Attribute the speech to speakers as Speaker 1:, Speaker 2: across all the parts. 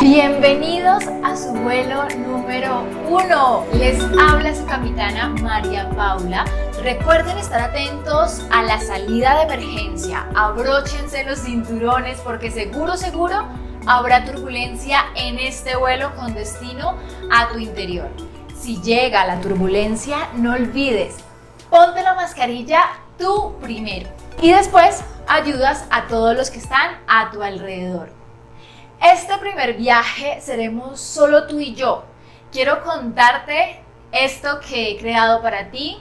Speaker 1: Bienvenidos a su vuelo número uno. Les habla su capitana María Paula. Recuerden estar atentos a la salida de emergencia. Abróchense los cinturones porque seguro, seguro habrá turbulencia en este vuelo con destino a tu interior. Si llega la turbulencia, no olvides, ponte la mascarilla tú primero y después ayudas a todos los que están a tu alrededor. Este primer viaje seremos solo tú y yo. Quiero contarte esto que he creado para ti.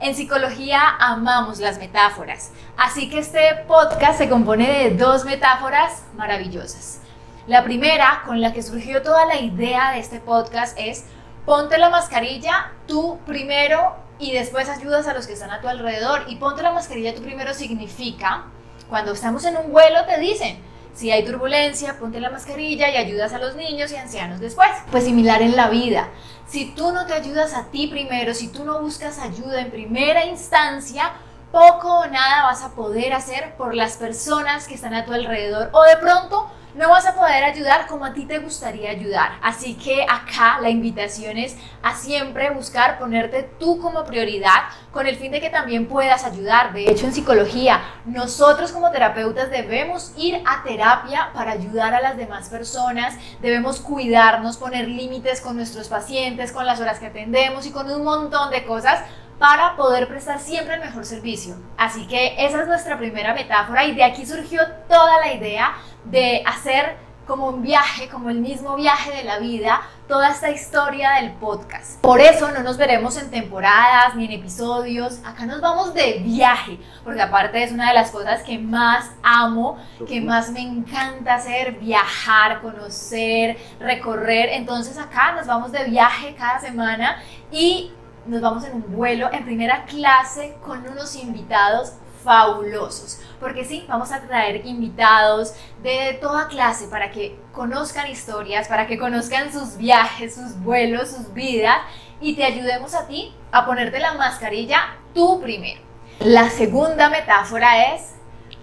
Speaker 1: En psicología amamos las metáforas, así que este podcast se compone de dos metáforas maravillosas. La primera, con la que surgió toda la idea de este podcast, es ponte la mascarilla tú primero y después ayudas a los que están a tu alrededor. Y ponte la mascarilla tú primero significa, cuando estamos en un vuelo te dicen, si hay turbulencia, ponte la mascarilla y ayudas a los niños y ancianos después. Pues similar en la vida. Si tú no te ayudas a ti primero, si tú no buscas ayuda en primera instancia, poco o nada vas a poder hacer por las personas que están a tu alrededor o de pronto no vas a poder ayudar como a ti te gustaría ayudar. Así que acá la invitación es a siempre buscar ponerte tú como prioridad con el fin de que también puedas ayudar. De hecho, en psicología, nosotros como terapeutas debemos ir a terapia para ayudar a las demás personas, debemos cuidarnos, poner límites con nuestros pacientes, con las horas que atendemos y con un montón de cosas para poder prestar siempre el mejor servicio. Así que esa es nuestra primera metáfora y de aquí surgió toda la idea de hacer como un viaje, como el mismo viaje de la vida, toda esta historia del podcast. Por eso no nos veremos en temporadas ni en episodios, acá nos vamos de viaje, porque aparte es una de las cosas que más amo, que más me encanta hacer, viajar, conocer, recorrer. Entonces acá nos vamos de viaje cada semana y nos vamos en un vuelo en primera clase con unos invitados fabulosos. Porque sí, vamos a traer invitados de toda clase para que conozcan historias, para que conozcan sus viajes, sus vuelos, sus vidas y te ayudemos a ti a ponerte la mascarilla tú primero. La segunda metáfora es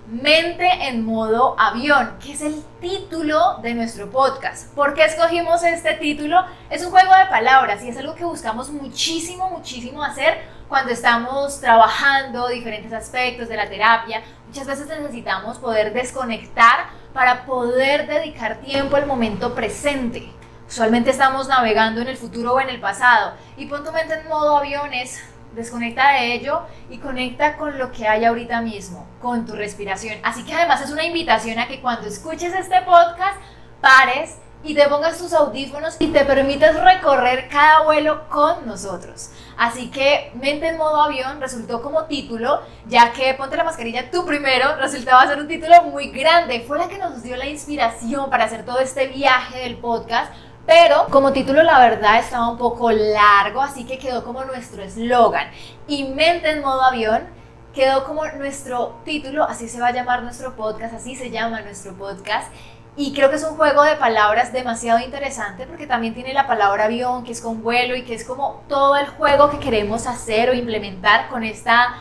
Speaker 1: Mente en modo avión, que es el título de nuestro podcast. ¿Por qué escogimos este título? Es un juego de palabras y es algo que buscamos muchísimo, muchísimo hacer cuando estamos trabajando diferentes aspectos de la terapia. Muchas veces necesitamos poder desconectar para poder dedicar tiempo al momento presente. Usualmente estamos navegando en el futuro o en el pasado y pon tu mente en modo avión es desconecta de ello y conecta con lo que hay ahorita mismo, con tu respiración. Así que además es una invitación a que cuando escuches este podcast pares y te pongas tus audífonos y te permitas recorrer cada vuelo con nosotros. Así que Mente en modo avión resultó como título, ya que Ponte la mascarilla tú primero resultaba ser un título muy grande. Fue la que nos dio la inspiración para hacer todo este viaje del podcast pero como título la verdad estaba un poco largo, así que quedó como nuestro eslogan. Y mente en modo avión quedó como nuestro título, así se va a llamar nuestro podcast, así se llama nuestro podcast. Y creo que es un juego de palabras demasiado interesante porque también tiene la palabra avión, que es con vuelo y que es como todo el juego que queremos hacer o implementar con esta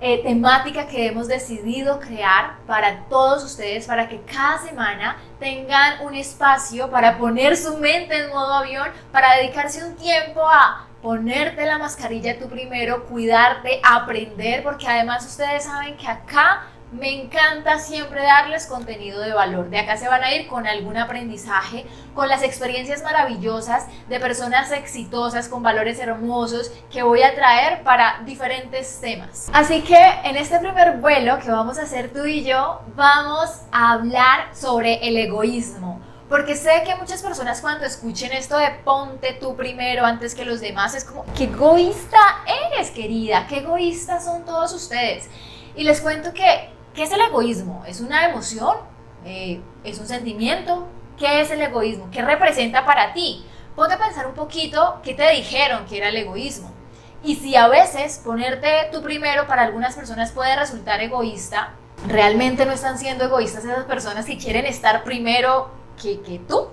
Speaker 1: eh, temática que hemos decidido crear para todos ustedes, para que cada semana tengan un espacio para poner su mente en modo avión, para dedicarse un tiempo a ponerte la mascarilla tú primero, cuidarte, aprender, porque además ustedes saben que acá me encanta siempre darles contenido de valor. De acá se van a ir con algún aprendizaje, con las experiencias maravillosas de personas exitosas, con valores hermosos que voy a traer para diferentes temas. Así que en este primer vuelo que vamos a hacer tú y yo, vamos a hablar sobre el egoísmo. Porque sé que muchas personas cuando escuchen esto de ponte tú primero antes que los demás, es como, qué egoísta eres, querida, qué egoístas son todos ustedes. Y les cuento que ¿Qué es el egoísmo? ¿Es una emoción? Eh, ¿Es un sentimiento? ¿Qué es el egoísmo? ¿Qué representa para ti? Ponte a pensar un poquito qué te dijeron que era el egoísmo. Y si a veces ponerte tú primero para algunas personas puede resultar egoísta, realmente no están siendo egoístas esas personas que quieren estar primero que, que tú.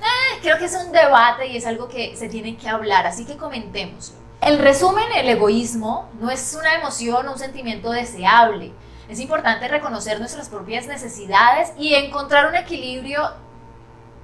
Speaker 1: Eh, creo que es un debate y es algo que se tiene que hablar, así que comentemos. El resumen, el egoísmo no es una emoción o un sentimiento deseable Es importante reconocer nuestras propias necesidades y encontrar un equilibrio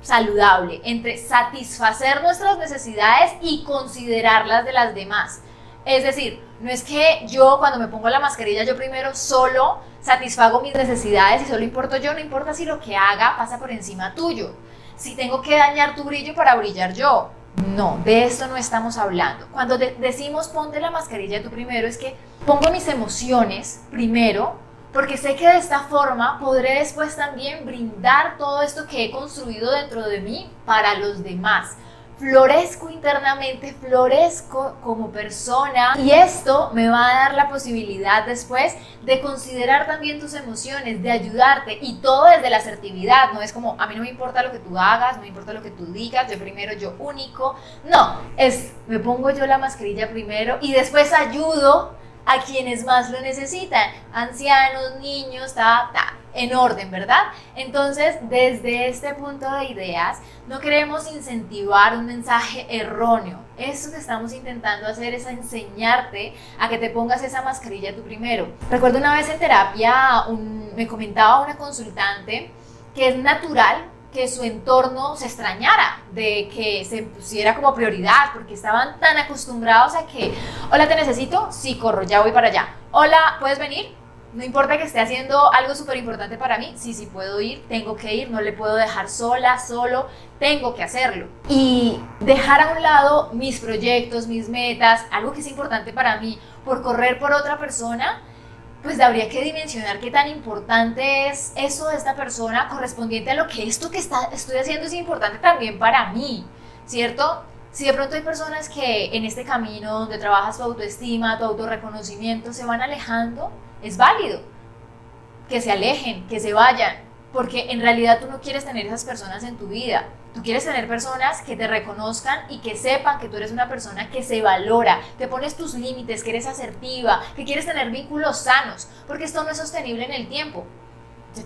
Speaker 1: saludable entre satisfacer nuestras necesidades y considerarlas de las demás. Es decir, no es que yo cuando me pongo la mascarilla yo primero solo satisfago mis necesidades y solo importo yo, no importa si lo que haga pasa por encima tuyo. Si tengo que dañar tu brillo para brillar yo. No, de esto no estamos hablando. Cuando decimos ponte la mascarilla tú primero es que pongo mis emociones primero porque sé que de esta forma podré después también brindar todo esto que he construido dentro de mí para los demás. Florezco internamente, florezco como persona y esto me va a dar la posibilidad después de considerar también tus emociones, de ayudarte y todo desde la asertividad, no es como a mí no me importa lo que tú hagas, no me importa lo que tú digas, yo primero, yo único, no, es me pongo yo la mascarilla primero y después ayudo a quienes más lo necesitan, ancianos, niños, ta, ta en orden, ¿verdad? Entonces, desde este punto de ideas, no queremos incentivar un mensaje erróneo. Eso que estamos intentando hacer es enseñarte a que te pongas esa mascarilla tú primero. Recuerdo una vez en terapia, me comentaba una consultante que es natural que su entorno se extrañara de que se pusiera como prioridad, porque estaban tan acostumbrados a que, hola, te necesito, sí, corro, ya voy para allá. Hola, ¿puedes venir? No importa que esté haciendo algo súper importante para mí, sí, sí puedo ir, tengo que ir, no le puedo dejar sola, solo, tengo que hacerlo. Y dejar a un lado mis proyectos, mis metas, algo que es importante para mí, por correr por otra persona, pues habría que dimensionar qué tan importante es eso de esta persona correspondiente a lo que esto que está, estoy haciendo es importante también para mí, ¿cierto? Si de pronto hay personas que en este camino donde trabajas tu autoestima, tu autorreconocimiento, se van alejando, es válido que se alejen, que se vayan, porque en realidad tú no quieres tener esas personas en tu vida. Tú quieres tener personas que te reconozcan y que sepan que tú eres una persona que se valora, que pones tus límites, que eres asertiva, que quieres tener vínculos sanos, porque esto no es sostenible en el tiempo.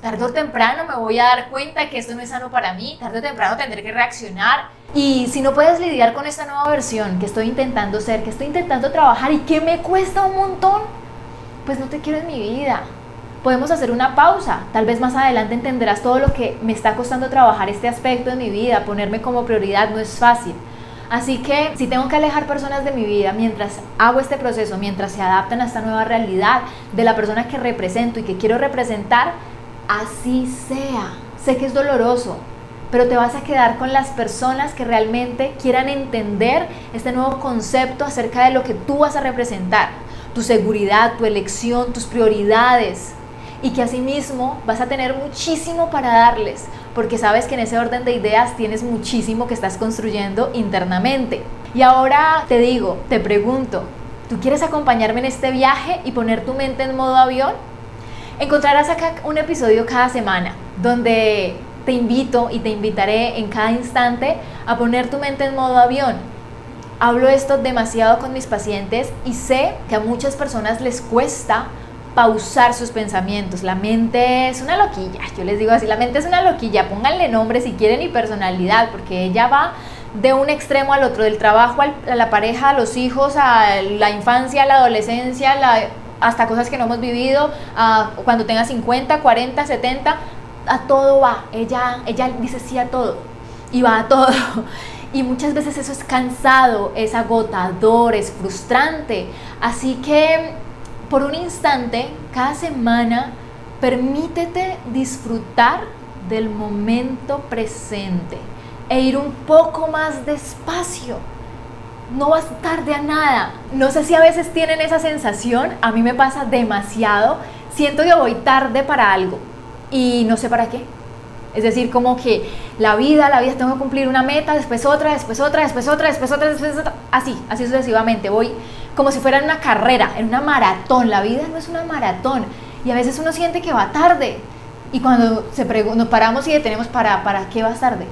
Speaker 1: tarde o temprano me voy a dar cuenta que esto no es sano para mí, tarde o temprano tendré que reaccionar. Y si no puedes lidiar con esta nueva versión que estoy intentando ser, que estoy intentando trabajar y que me cuesta un montón, pues no te quiero en mi vida. Podemos hacer una pausa. Tal vez más adelante entenderás todo lo que me está costando trabajar este aspecto de mi vida. Ponerme como prioridad no es fácil. Así que si tengo que alejar personas de mi vida mientras hago este proceso, mientras se adaptan a esta nueva realidad de la persona que represento y que quiero representar, así sea. Sé que es doloroso, pero te vas a quedar con las personas que realmente quieran entender este nuevo concepto acerca de lo que tú vas a representar tu seguridad, tu elección, tus prioridades. Y que asimismo vas a tener muchísimo para darles, porque sabes que en ese orden de ideas tienes muchísimo que estás construyendo internamente. Y ahora te digo, te pregunto, ¿tú quieres acompañarme en este viaje y poner tu mente en modo avión? Encontrarás acá un episodio cada semana donde te invito y te invitaré en cada instante a poner tu mente en modo avión Hablo esto demasiado con mis pacientes y sé que a muchas personas les cuesta pausar sus pensamientos. La mente es una loquilla, yo les digo así, la mente es una loquilla, pónganle nombre si quieren y personalidad, porque ella va de un extremo al otro, del trabajo a la pareja, a los hijos, a la infancia, a la adolescencia, hasta cosas que no hemos vivido, cuando tenga 50, 40, 70, a todo va. Ella, ella dice sí a todo y va a todo. Y muchas veces eso es cansado, es agotador, es frustrante. Así que por un instante, cada semana, permítete disfrutar del momento presente e ir un poco más despacio. No vas tarde a nada. No sé si a veces tienen esa sensación, a mí me pasa demasiado. Siento que voy tarde para algo y no sé para qué. Es decir, como que la vida, la vida, tengo que cumplir una meta, después otra, después otra, después otra, después otra, después otra, así, así sucesivamente. Voy como si fuera una carrera, en una maratón. La vida no es una maratón. Y a veces uno siente que va tarde. Y cuando se nos paramos y detenemos, ¿para, ¿para qué vas tarde?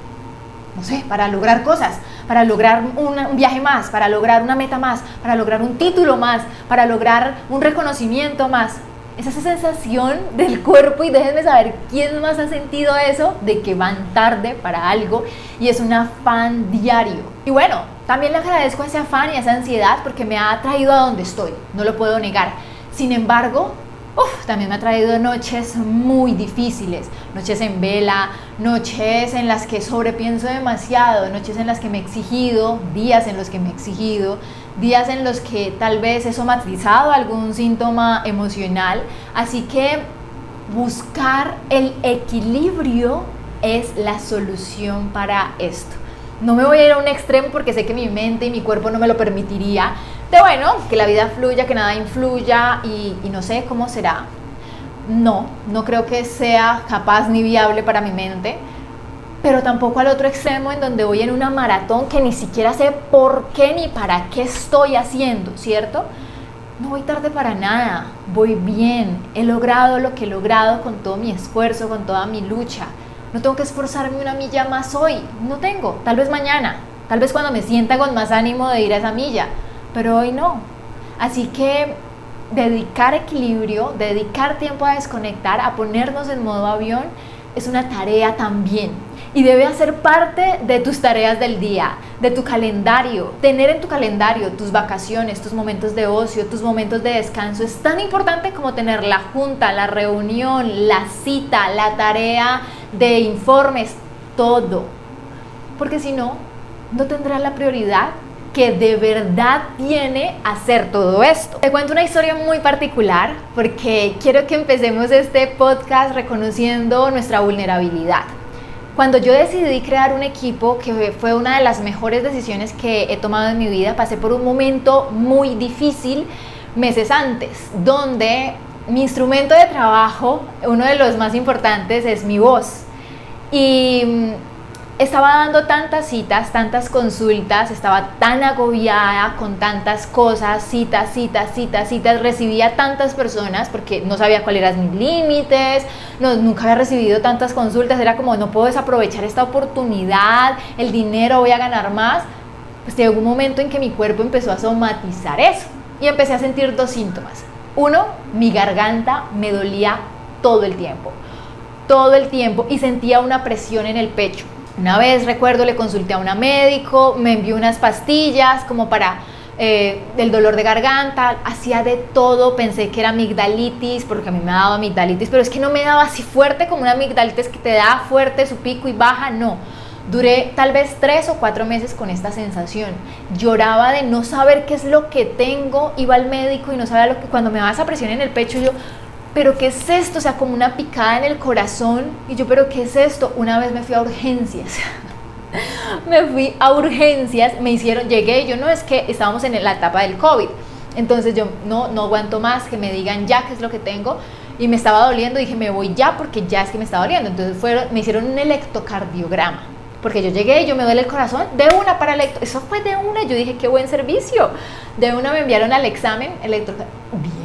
Speaker 1: No sé, para lograr cosas, para lograr un viaje más, para lograr una meta más, para lograr un título más, para lograr un reconocimiento más es esa sensación del cuerpo y déjenme saber quién más ha sentido eso de que van tarde para algo y es un afán diario. Y bueno, también le agradezco ese afán y esa ansiedad porque me ha traído a donde estoy, no lo puedo negar. Sin embargo, también me ha traído noches muy difíciles, noches en vela, noches en las que sobrepienso demasiado, noches en las que me he exigido, días en los que me he exigido, días en los que tal vez he somatizado algún síntoma emocional. Así que buscar el equilibrio es la solución para esto. No me voy a ir a un extremo porque sé que mi mente y mi cuerpo no me lo permitiría. De bueno, que la vida fluya, que nada influya y, y no sé cómo será. No, no creo que sea capaz ni viable para mi mente. Pero tampoco al otro extremo en donde voy en una maratón que ni siquiera sé por qué ni para qué estoy haciendo, ¿cierto? No voy tarde para nada, voy bien, he logrado lo que he logrado con todo mi esfuerzo, con toda mi lucha no tengo que esforzarme una milla más hoy, no tengo, tal vez mañana, tal vez cuando me sienta con más ánimo de ir a esa milla, pero hoy no. Así que dedicar equilibrio, dedicar tiempo a desconectar, a ponernos en modo avión, es una tarea también. Y debe hacer parte de tus tareas del día, de tu calendario. Tener en tu calendario tus vacaciones, tus momentos de ocio, tus momentos de descanso es tan importante como tener la junta, la reunión, la cita, la tarea de informes, todo. Porque si no, no tendrás la prioridad que de verdad tiene hacer todo esto. Te cuento una historia muy particular porque quiero que empecemos este podcast reconociendo nuestra vulnerabilidad. Cuando yo decidí crear un equipo, que fue una de las mejores decisiones que he tomado en mi vida, pasé por un momento muy difícil meses antes, donde mi instrumento de trabajo, uno de los más importantes, es mi voz. Y estaba dando tantas citas, tantas consultas, estaba tan agobiada con tantas cosas, citas, citas, citas, citas, recibía tantas personas porque no sabía cuáles eran mis límites, no, nunca había recibido tantas consultas, era como no puedo desaprovechar esta oportunidad, el dinero voy a ganar más. Pues llegó un momento en que mi cuerpo empezó a somatizar eso y empecé a sentir dos síntomas. Uno, mi garganta me dolía todo el tiempo, todo el tiempo y sentía una presión en el pecho una vez recuerdo le consulté a una médico, me envió unas pastillas como para eh, el dolor de garganta, hacía de todo, pensé que era amigdalitis, porque a mí me dado amigdalitis, pero es que no me daba así fuerte como una amigdalitis que te da fuerte su pico y baja, no. Duré tal vez tres o cuatro meses con esta sensación. Lloraba de no saber qué es lo que tengo, iba al médico y no sabía lo que, cuando me daba esa presión en el pecho, yo, pero ¿qué es esto? O sea, como una picada en el corazón. Y yo, pero ¿qué es esto? Una vez me fui a urgencias. me fui a urgencias, me hicieron, llegué yo no es que estábamos en la etapa del COVID. Entonces yo no, no aguanto más que me digan ya qué es lo que tengo. Y me estaba doliendo, dije, me voy ya porque ya es que me estaba doliendo. Entonces me hicieron un electrocardiograma. Porque yo llegué y yo me duele el corazón, de una para electro. Eso fue de una, yo dije, qué buen servicio. De una me enviaron al examen electrocardiograma.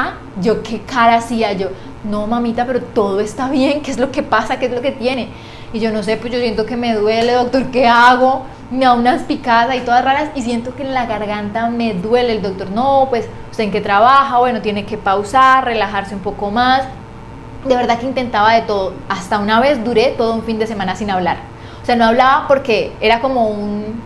Speaker 1: Ah, yo qué cara hacía yo, no mamita, pero todo está bien, ¿qué es lo que pasa? ¿Qué es lo que tiene? Y yo no sé, pues yo siento que me duele, doctor, ¿qué hago? Me da unas picadas y todas raras y siento que en la garganta me duele. El doctor, no, pues usted en qué trabaja, bueno, tiene que pausar, relajarse un poco más. De verdad que intentaba de todo. Hasta una vez duré todo un fin de semana sin hablar. O sea, no hablaba porque era como un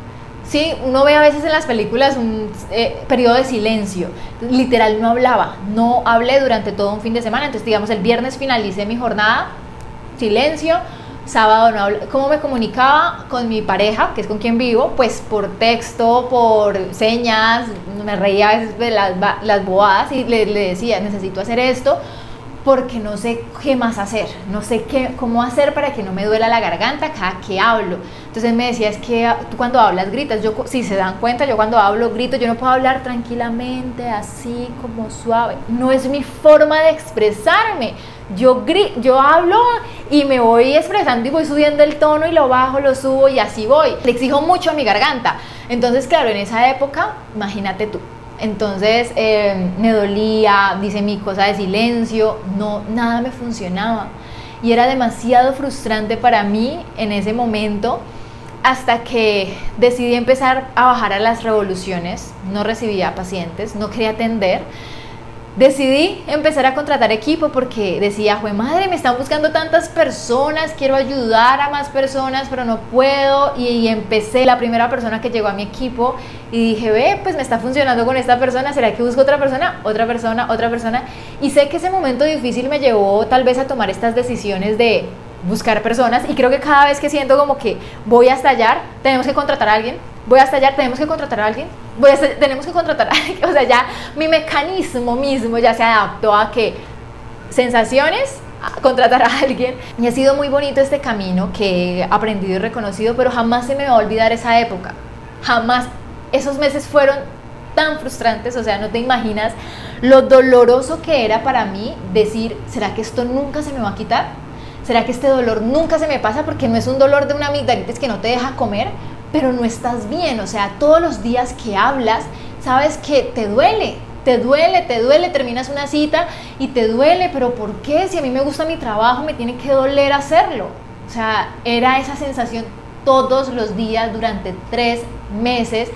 Speaker 1: Sí, uno ve a veces en las películas un eh, periodo de silencio. Literal, no hablaba. No hablé durante todo un fin de semana. Entonces, digamos, el viernes finalicé mi jornada, silencio. Sábado no hablé. ¿Cómo me comunicaba con mi pareja, que es con quien vivo? Pues por texto, por señas. Me reía a veces de las, las bobadas y le, le decía, necesito hacer esto porque no sé qué más hacer, no sé qué, cómo hacer para que no me duela la garganta cada que hablo. Entonces me decía, es que tú cuando hablas gritas, yo si se dan cuenta, yo cuando hablo grito, yo no puedo hablar tranquilamente, así como suave. No es mi forma de expresarme. Yo, yo hablo y me voy expresando y voy subiendo el tono y lo bajo, lo subo y así voy. Le exijo mucho a mi garganta. Entonces, claro, en esa época, imagínate tú, entonces eh, me dolía, dice mi cosa de silencio, no, nada me funcionaba. Y era demasiado frustrante para mí en ese momento hasta que decidí empezar a bajar a las revoluciones. No recibía pacientes, no quería atender. Decidí empezar a contratar equipo porque decía, jue madre, me están buscando tantas personas, quiero ayudar a más personas, pero no puedo. Y, empecé la primera persona que llegó a mi equipo y dije, ve, pues me está funcionando con esta persona, ¿será que busco otra persona? Otra persona, otra persona. Y sé que ese momento difícil me llevó tal vez a tomar estas decisiones de buscar personas y creo que cada vez que siento como que voy a estallar, tenemos que contratar a alguien, voy a estallar, tenemos que contratar a alguien, a tenemos que contratar a o sea, ya mi mecanismo mismo ya se adaptó a que sensaciones, contratar a alguien. Y ha sido muy bonito este camino que he aprendido y reconocido, pero jamás se me va a olvidar esa época, jamás, esos meses fueron tan frustrantes, o sea, no te imaginas lo doloroso que era para mí decir, ¿será que esto nunca se me va a quitar? ¿Será que este dolor nunca se me pasa porque no es un dolor de una amigdalitis que no te deja comer, pero no estás bien? O sea, todos los días que hablas, sabes que te duele, te duele, te duele, terminas una cita y te duele, pero ¿por qué? Si a mí me gusta mi trabajo, me tiene que doler hacerlo. O sea, era esa sensación todos los días durante tres meses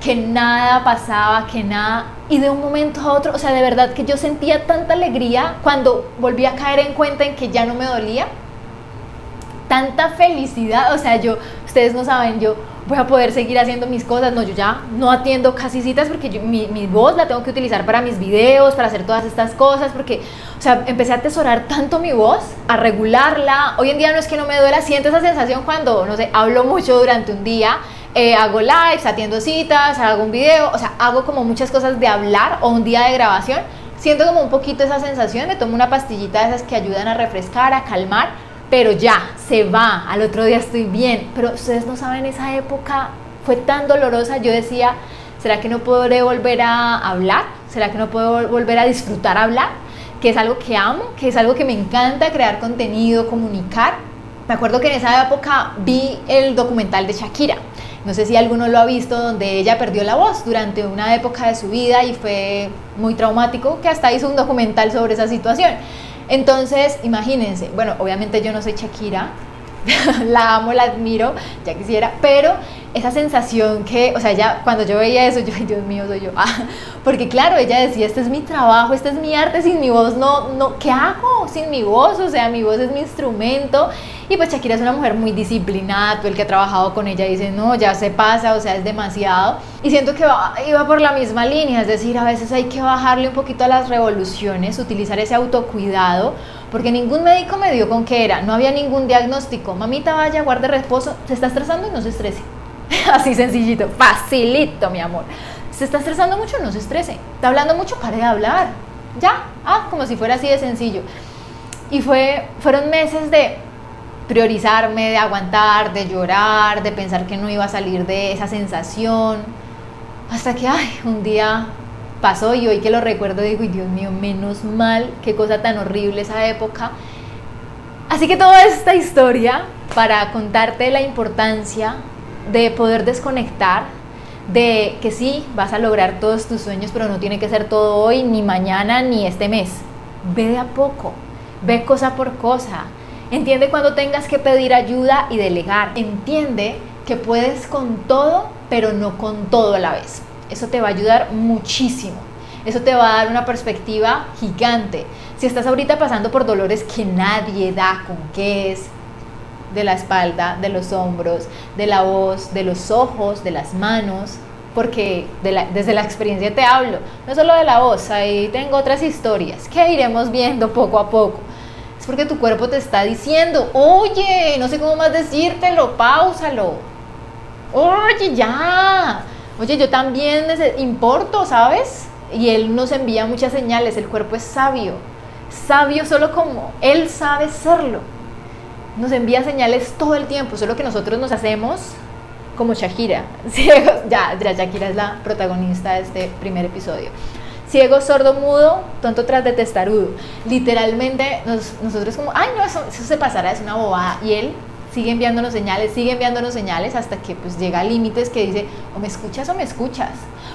Speaker 1: que nada pasaba, que nada, y de un momento a otro, o sea, de verdad que yo sentía tanta alegría cuando volví a caer en cuenta en que ya no me dolía, tanta felicidad, o sea, yo, ustedes no saben, yo voy a poder seguir haciendo mis cosas, no, yo ya no atiendo casi citas porque mi, mi, voz la tengo que utilizar para mis videos, para hacer todas estas cosas, porque, o sea, empecé a atesorar tanto mi voz, a regularla, hoy en día no es que no me duela, siento esa sensación cuando, no sé, hablo mucho durante un día, eh, hago lives, atiendo citas, hago un video, o sea, hago como muchas cosas de hablar o un día de grabación. Siento como un poquito esa sensación, me tomo una pastillita de esas que ayudan a refrescar, a calmar, pero ya, se va, al otro día estoy bien. Pero ustedes no saben, esa época fue tan dolorosa, yo decía, ¿será que no podré volver a hablar? ¿Será que no puedo volver a disfrutar hablar? Que es algo que amo, que es algo que me encanta, crear contenido, comunicar. Me acuerdo que en esa época vi el documental de Shakira no sé si alguno lo ha visto, donde ella perdió la voz durante una época de su vida y fue muy traumático, que hasta hizo un documental sobre esa situación. Entonces, imagínense, bueno, obviamente yo no soy Shakira, la amo, la admiro, ya quisiera, pero esa sensación que, o sea, ya cuando yo veía eso, yo, Dios mío, soy yo, ah, porque claro, ella decía, este es mi trabajo, este es mi arte, sin mi voz no, no, ¿qué hago sin mi voz? O sea, mi voz es mi instrumento y pues Shakira es una mujer muy disciplinada, tú el que ha trabajado con ella dice, no, ya se pasa, o sea, es demasiado. Y siento que iba por la misma línea, es decir, a veces hay que bajarle un poquito a las revoluciones, utilizar ese autocuidado, porque ningún médico me dio con qué era, no había ningún diagnóstico. Mamita, vaya, guarde reposo, se está estresando y no se estrese. Así sencillito, facilito, mi amor. Se está estresando mucho, no se estrese. Está hablando mucho, pare de hablar. Ya, ah, como si fuera así de sencillo. Y fue, fueron meses de priorizarme, de aguantar, de llorar, de pensar que no iba a salir de esa sensación. Hasta que, ay, un día pasó y hoy que lo recuerdo digo, Dios mío, menos mal, qué cosa tan horrible esa época. Así que toda esta historia para contarte la importancia de poder desconectar, de que sí, vas a lograr todos tus sueños, pero no tiene que ser todo hoy, ni mañana, ni este mes. Ve de a poco, ve cosa por cosa, Entiende cuando tengas que pedir ayuda y delegar. Entiende que puedes con todo, pero no con todo a la vez. Eso te va a ayudar muchísimo. Eso te va a dar una perspectiva gigante. Si estás ahorita pasando por dolores que nadie da con qué es, de la espalda, de los hombros, de la voz, de los ojos, de las manos, porque desde la experiencia te hablo, no solo de la voz, ahí tengo otras historias que iremos viendo poco a poco es porque tu cuerpo te está diciendo, oye, no sé cómo más decírtelo, pausalo. Oye, ya. Oye, yo también importo, ¿sabes? Y él nos envía muchas señales, el cuerpo es sabio. Sabio solo como él sabe serlo. Nos envía señales todo el tiempo, solo que nosotros nos hacemos como Shakira. Ya, ya Shakira es la protagonista de este primer episodio ciego, sordo, mudo, tonto tras de testarudo. Literalmente nosotros como, ay no, eso, se pasará, es una bobada. Y él sigue enviándonos señales, sigue enviándonos señales hasta que pues llega a límites que dice, o me escuchas o me escuchas,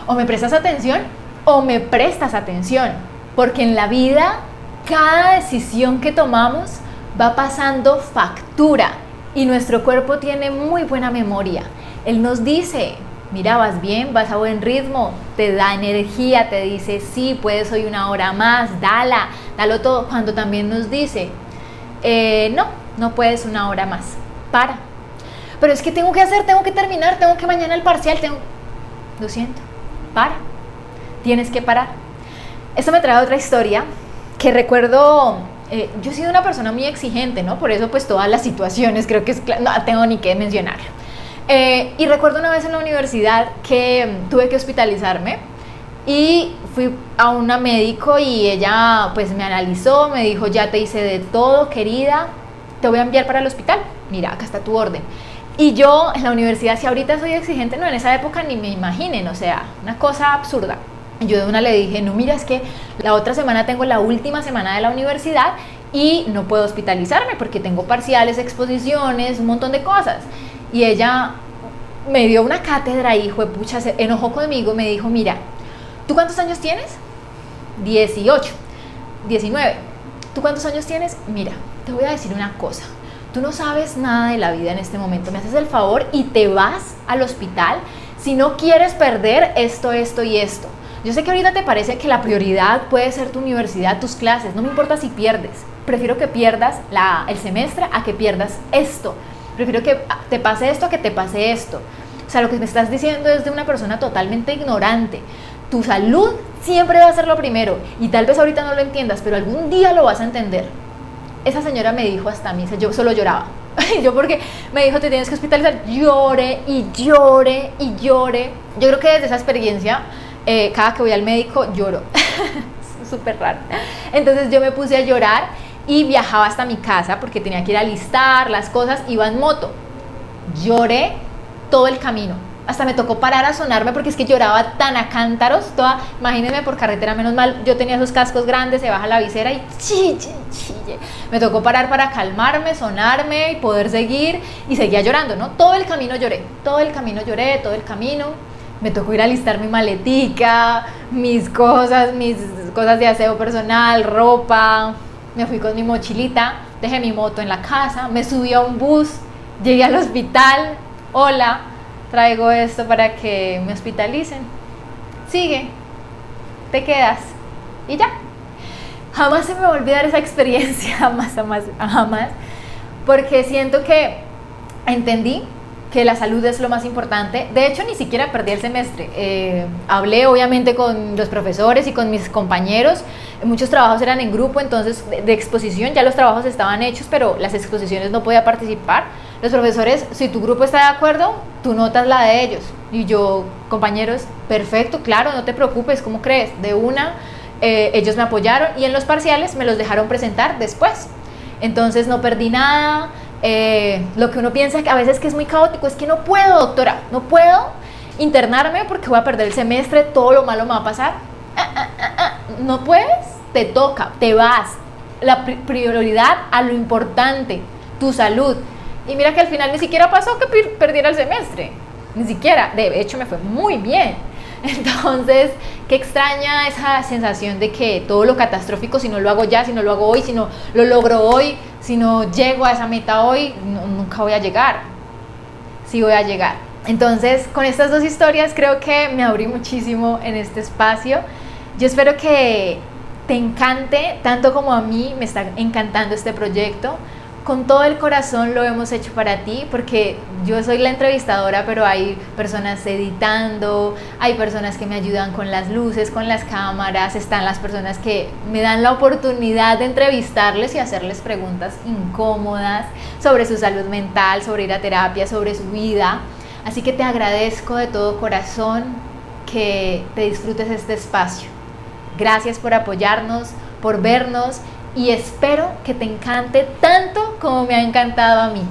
Speaker 1: o me prestas atención o me prestas atención. Porque en la vida cada decisión que tomamos va pasando factura y nuestro cuerpo tiene muy buena memoria. Él nos dice, mira, vas bien, vas a buen ritmo, te da energía, te dice, sí, puedes hoy una hora más, dala, dalo todo, cuando también nos dice, eh, no, no puedes una hora más, para. Pero es que tengo que hacer, tengo que terminar, tengo que mañana el parcial, tengo... Lo siento, para. Tienes que parar. Esto me trae otra historia que recuerdo eh, yo he sido una persona muy exigente, ¿no? Por eso pues todas las situaciones creo que es, no tengo ni que mencionarlo. Eh, y recuerdo una vez en la universidad que mm, tuve que hospitalizarme y fui a una médico y ella pues me analizó, me dijo, ya te hice de todo, querida, te voy a enviar para el hospital. Mira, acá está tu orden. Y yo en la universidad, si ahorita soy exigente, no, en esa época ni me imaginen, o sea, una cosa absurda. Yo de una le dije, no, mira, es que la otra semana tengo la última semana de la universidad y no puedo hospitalizarme porque tengo parciales, exposiciones, un montón de cosas. Y ella me dio una cátedra y fue pucha, se enojó conmigo, me dijo, mira, ¿tú cuántos años tienes? 18, 19. ¿Tú cuántos años tienes? Mira, te voy a decir una cosa. Tú no sabes nada de la vida en este momento. Me haces el favor y te vas al hospital si no quieres perder esto, esto y esto. Yo sé que ahorita te parece que la prioridad puede ser tu universidad, tus clases. No me importa si pierdes. Prefiero que pierdas el semestre a que pierdas esto. Prefiero que te pase esto a que te pase esto. O sea, lo que me estás diciendo es de una persona totalmente ignorante. Tu salud siempre va a ser lo primero. Y tal vez ahorita no lo entiendas, pero algún día lo vas a entender. Esa señora me dijo hasta a mí, yo solo lloraba. yo porque me dijo, te tienes que hospitalizar. Llore y llore y llore. Yo creo que desde esa experiencia, eh, cada que voy al médico, lloro. Súper raro. Entonces yo me puse a llorar y viajaba hasta mi casa porque tenía que ir a listar las cosas, iba en moto. Lloré todo el camino. Hasta me tocó parar a sonarme porque es que lloraba tan a cántaros. Toda, imagínense por carretera, menos mal, yo tenía esos cascos grandes, se baja la visera y chille, chille. Me tocó parar para calmarme, sonarme y poder seguir y seguía llorando, ¿no? Todo el camino lloré, todo el camino lloré, todo el camino. Me tocó ir a listar mi maletica, mis cosas, mis cosas de aseo personal, ropa, me fui con mi mochilita, dejé mi moto en la casa, me subí a un bus, llegué al hospital, hola, traigo esto para que me hospitalicen. Sigue, te quedas y ya. Jamás se me va a olvidar esa experiencia, jamás, jamás, jamás, porque siento que entendí que la salud es lo más importante. De hecho, ni siquiera perdí el semestre. Eh, hablé obviamente con los profesores y con mis compañeros. Muchos trabajos eran en grupo, entonces de, exposición ya los trabajos estaban hechos, pero las exposiciones no podía participar. Los profesores, si tu grupo está de acuerdo, tú notas la de ellos. Y yo, compañeros, perfecto, claro, no te preocupes, ¿cómo crees? De una, eh, ellos me apoyaron y en los parciales me los dejaron presentar después. Entonces no perdí nada eh, lo que uno piensa que a veces que es muy caótico es que no puedo, doctora, no puedo internarme porque voy a perder el semestre, todo lo malo me va a pasar. Ah, ah, ah, no puedes, te toca, te vas. La prioridad a lo importante, tu salud. Y mira que al final ni siquiera pasó que perdiera el semestre, ni siquiera, de hecho me fue muy bien. Entonces, qué extraña esa sensación de que todo lo catastrófico, si no lo hago ya, si no lo hago hoy, si no lo logro hoy, si no llego a esa meta hoy, nunca voy a llegar. Sí voy a llegar. Entonces, con estas dos historias creo que me abrí muchísimo en este espacio. Yo espero que te encante, tanto como a mí me está encantando este proyecto con todo el corazón lo hemos hecho para ti, porque yo soy la entrevistadora, pero hay personas editando, hay personas que me ayudan con las luces, con las cámaras, están las personas que me dan la oportunidad de entrevistarles y hacerles preguntas incómodas sobre su salud mental, sobre ir a terapia, sobre su vida. Así que te agradezco de todo corazón que te disfrutes este espacio. Gracias por apoyarnos, por vernos y espero que te encante tanto como me ha encantado a mí.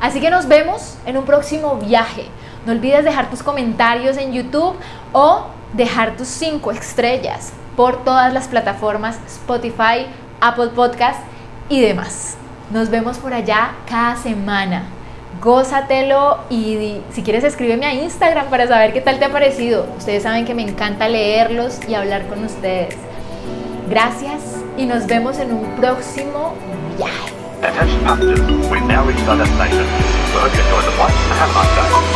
Speaker 1: Así que nos vemos en un próximo viaje. No olvides dejar tus comentarios en YouTube o dejar tus 5 estrellas por todas las plataformas Spotify, Apple Podcast y demás. Nos vemos por allá cada semana. Gózatelo y si quieres escríbeme a Instagram para saber qué tal te ha parecido. Ustedes saben que me encanta leerlos y hablar con ustedes. Gracias y nos vemos en un próximo viaje.